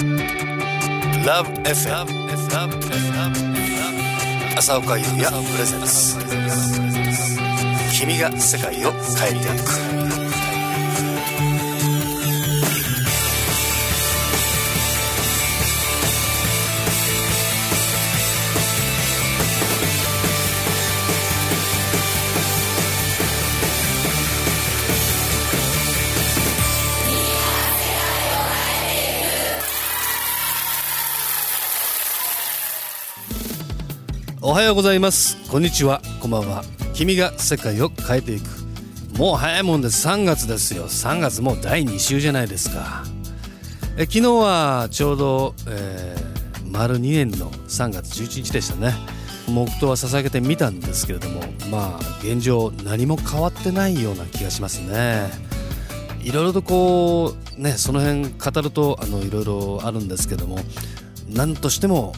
LoveFM 朝岡優也プレゼンス君が世界を変えていくおはようございます。こんにちは。こんばんは。君が世界を変えていく。もう早いもんで3月ですよ。3月もう第2週じゃないですか。え昨日はちょうど、えー、丸2年の3月11日でしたね。黙祷は捧げてみたんですけれどもまあ現状何も変わってないような気がしますね。いろいろとこうねその辺語るとあのいろいろあるんですけども何としても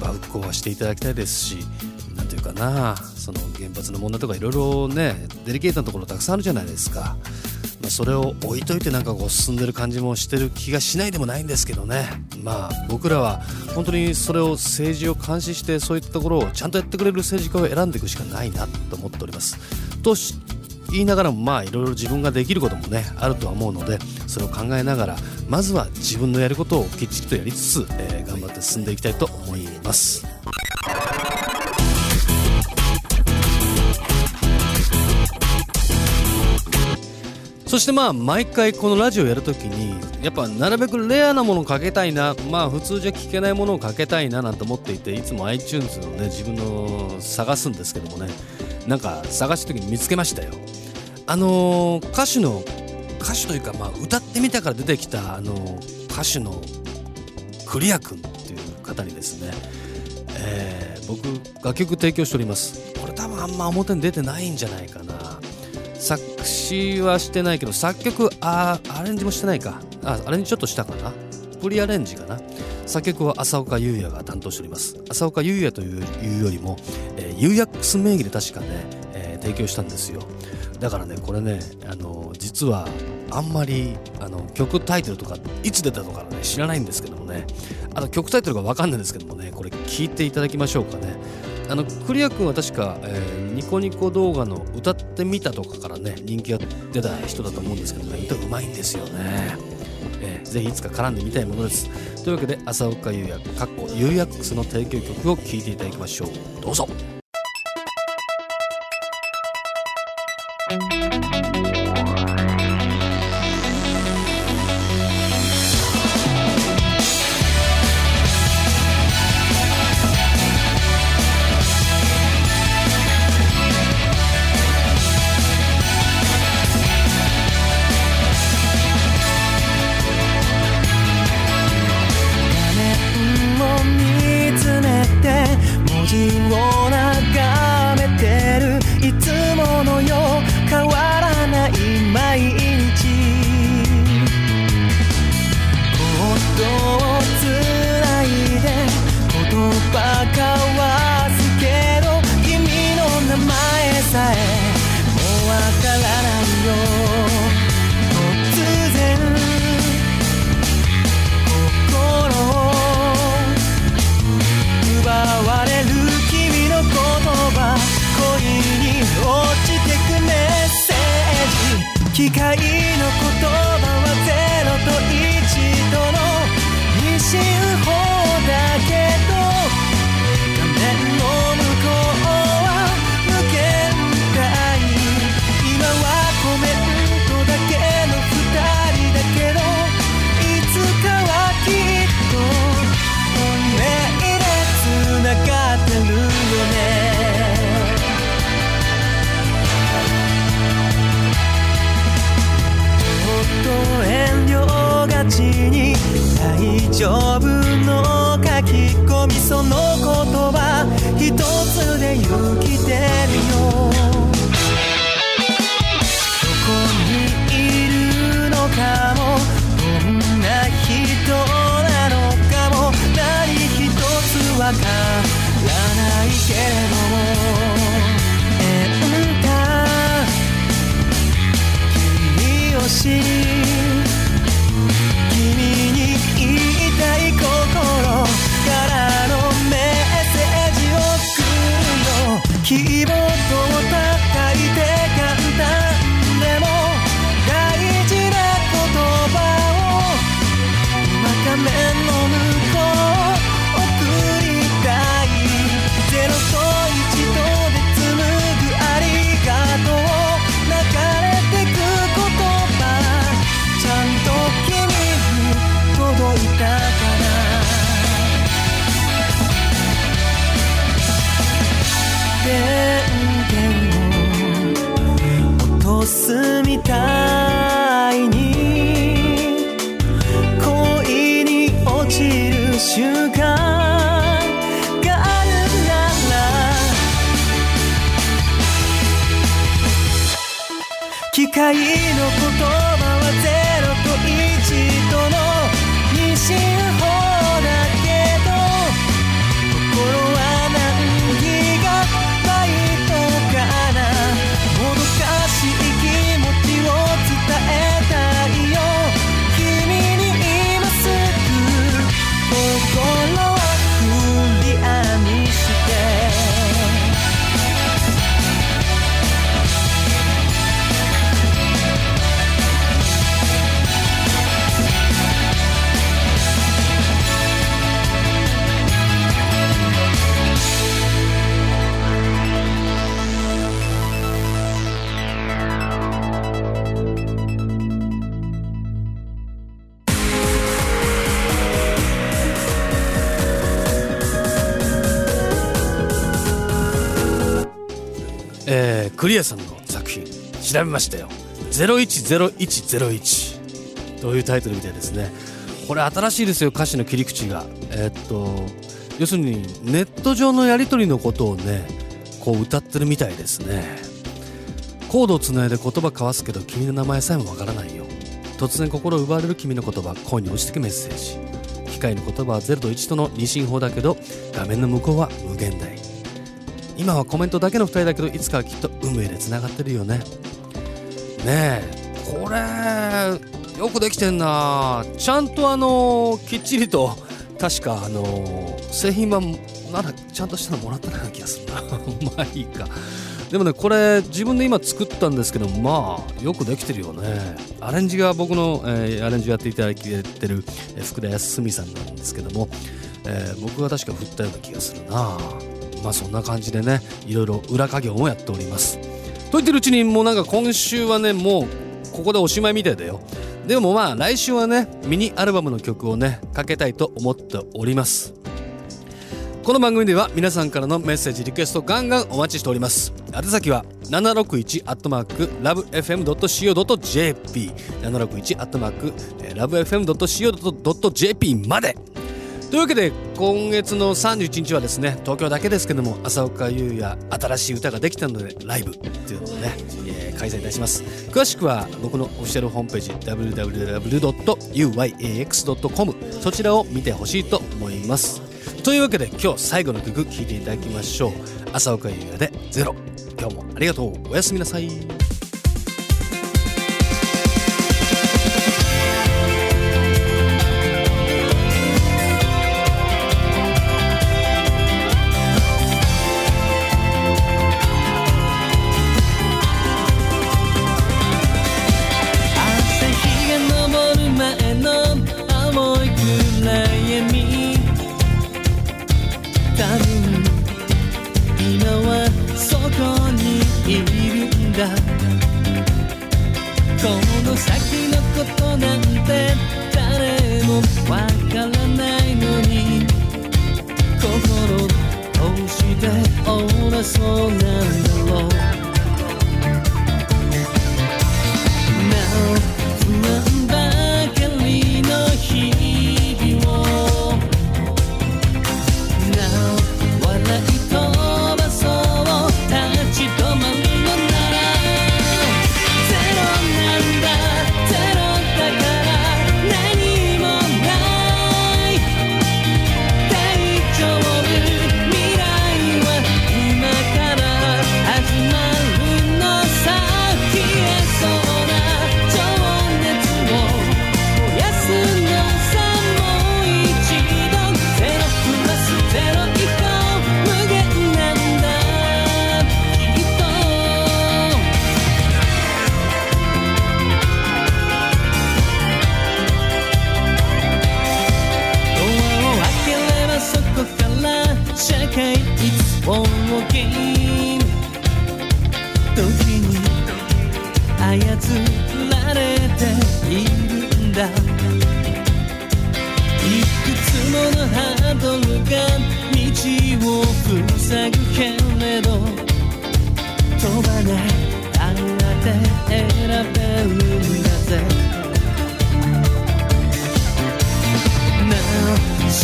ぱ復興はしていただきたいですし何というかなその原発の問題とかいろいろねデリケートなところたくさんあるじゃないですか、まあ、それを置いといてなんかこう進んでる感じもしてる気がしないでもないんですけどね。まあ僕らは本当にそれを政治を監視してそういったところをちゃんとやってくれる政治家を選んでいくしかないなと思っております。と言いながらもまあいろいろ自分ができることもねあるとは思うのでそれを考えながらまずは自分のやることをきっちりとやりつつ、えー、頑張って進んでいきたいと思います。そしてまあ毎回このラジオやるときにやっぱなるべくレアなものをかけたいなまあ普通じゃ聞けないものをかけたいななんて思っていていつも iTunes のね自分の探すんですけどもねなんか探した時に見つけましたよ。あのー、歌手の歌手というか、まあ、歌ってみたから出てきた、あのー、歌手のクリア君っていう方にですね、えー、僕楽曲提供しておりますこれ多分あんま表に出てないんじゃないかな作詞はしてないけど作曲あアレンジもしてないかあアレンジちょっとしたかなプリアレンジかな作曲は浅岡優也が担当しております浅岡優也というよりも、えー、ユーヤックス名義で確かね、えー、提供したんですよだからねこれねあの実はあんまりあの曲タイトルとかいつ出たとか、ね、知らないんですけどもね。あの曲タイトルが分かんないんですけどもねこれ聞いていただきましょうかね。あのクリア君は確か、えー、ニコニコ動画の歌ってみたとかからね人気が出た人だと思うんですけどね歌うまいんですよね、えー、ぜひいつか絡んでみたいものです。というわけで浅岡優也かっこユーヤックスの提供曲を聴いていただきましょう。どうぞ。の丈夫の書き込みその言葉一つで生きてるよ。どこにいるのかもどんな人なのかも何一つわからないけれども。君に言いたいをみたいに恋に落ちる瞬間があるなら機械えークリアさんの作品調べましたよ。010101というタイトルみたいですね。これ新しいですよ歌詞の切り口が。えーっと要するにネット上のやり取りのことをねこう歌ってるみたいですね。コードをつないで言葉交わすけど君の名前さえもわからないよ。突然心を奪われる君の言葉恋に落ちてくメッセージ。機械の言葉は0と1との二進法だけど画面の向こうは無限大。今はコメントだけの2人だけどいつかはきっと運命でつながってるよね。ねえこれよくできてんな。ちゃんとあのきっちりと確かあの製品版ならちゃんとしたのもらったような気がするな。まあいいか。でもねこれ自分で今作ったんですけどまあよくできてるよね。アレンジが僕の、えーアレンジをやっていただいてる、え福田康澄さんなんですけども、えー僕が確か振ったような気がするな。まあそんな感じでねいろいろ裏稼業もやっております。と言ってるうちにもうなんか今週はねもうここでおしまいみたいだよ。でもまあ来週はねミニアルバムの曲をねかけたいと思っております。この番組では皆さんからのメッセージリクエストガンガンお待ちしております。宛先は761アットマークラブ FM.co.jp 761アットマークラブ FM.co.jp まで。というわけで今月の31日はですね東京だけですけども浅岡優也新しい歌ができたのでライブっていうのをね、え開催いたします。詳しくは僕のオフィシャルホームページ www.uyax.com そちらを見てほしいと思いますというわけで今日最後の曲聴いていただきましょう浅岡優也で「ゼロ今日もありがとうおやすみなさいわからないのに心通して折れそうなんだろう操られているんだ。いくつものハードルが道を塞ぐけれど飛ばないあって選べるんだぜ。なあ幸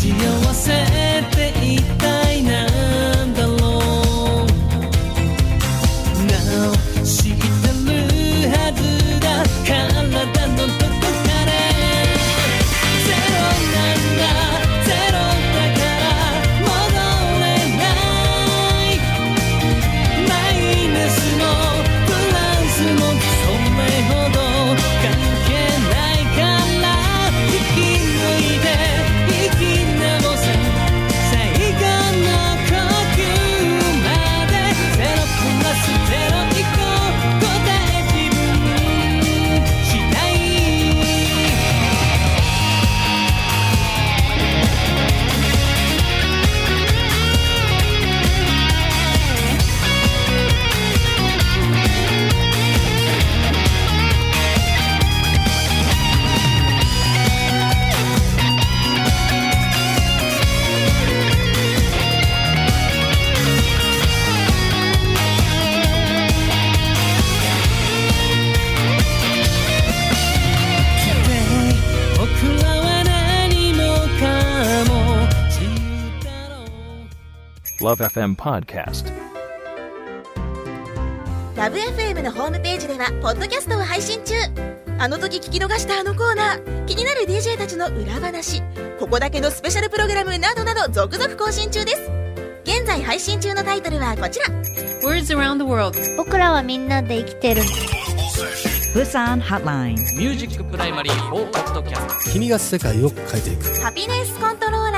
せって一体な Love FM Podcast. Love FM のホームページではポッドキャストを配信中。あの時聞き逃したあのコーナー。気になる DJ たちの裏話。ここだけのスペシャルプログラムなどなど続々更新中です。現在配信中のタイトルはこちら。Words around the world. 僕らはみんなで生きてる。Busan Hotline. ミュージックプライマリー4ポッドキャスト君が世界を変えていく。ハピネスコントローラー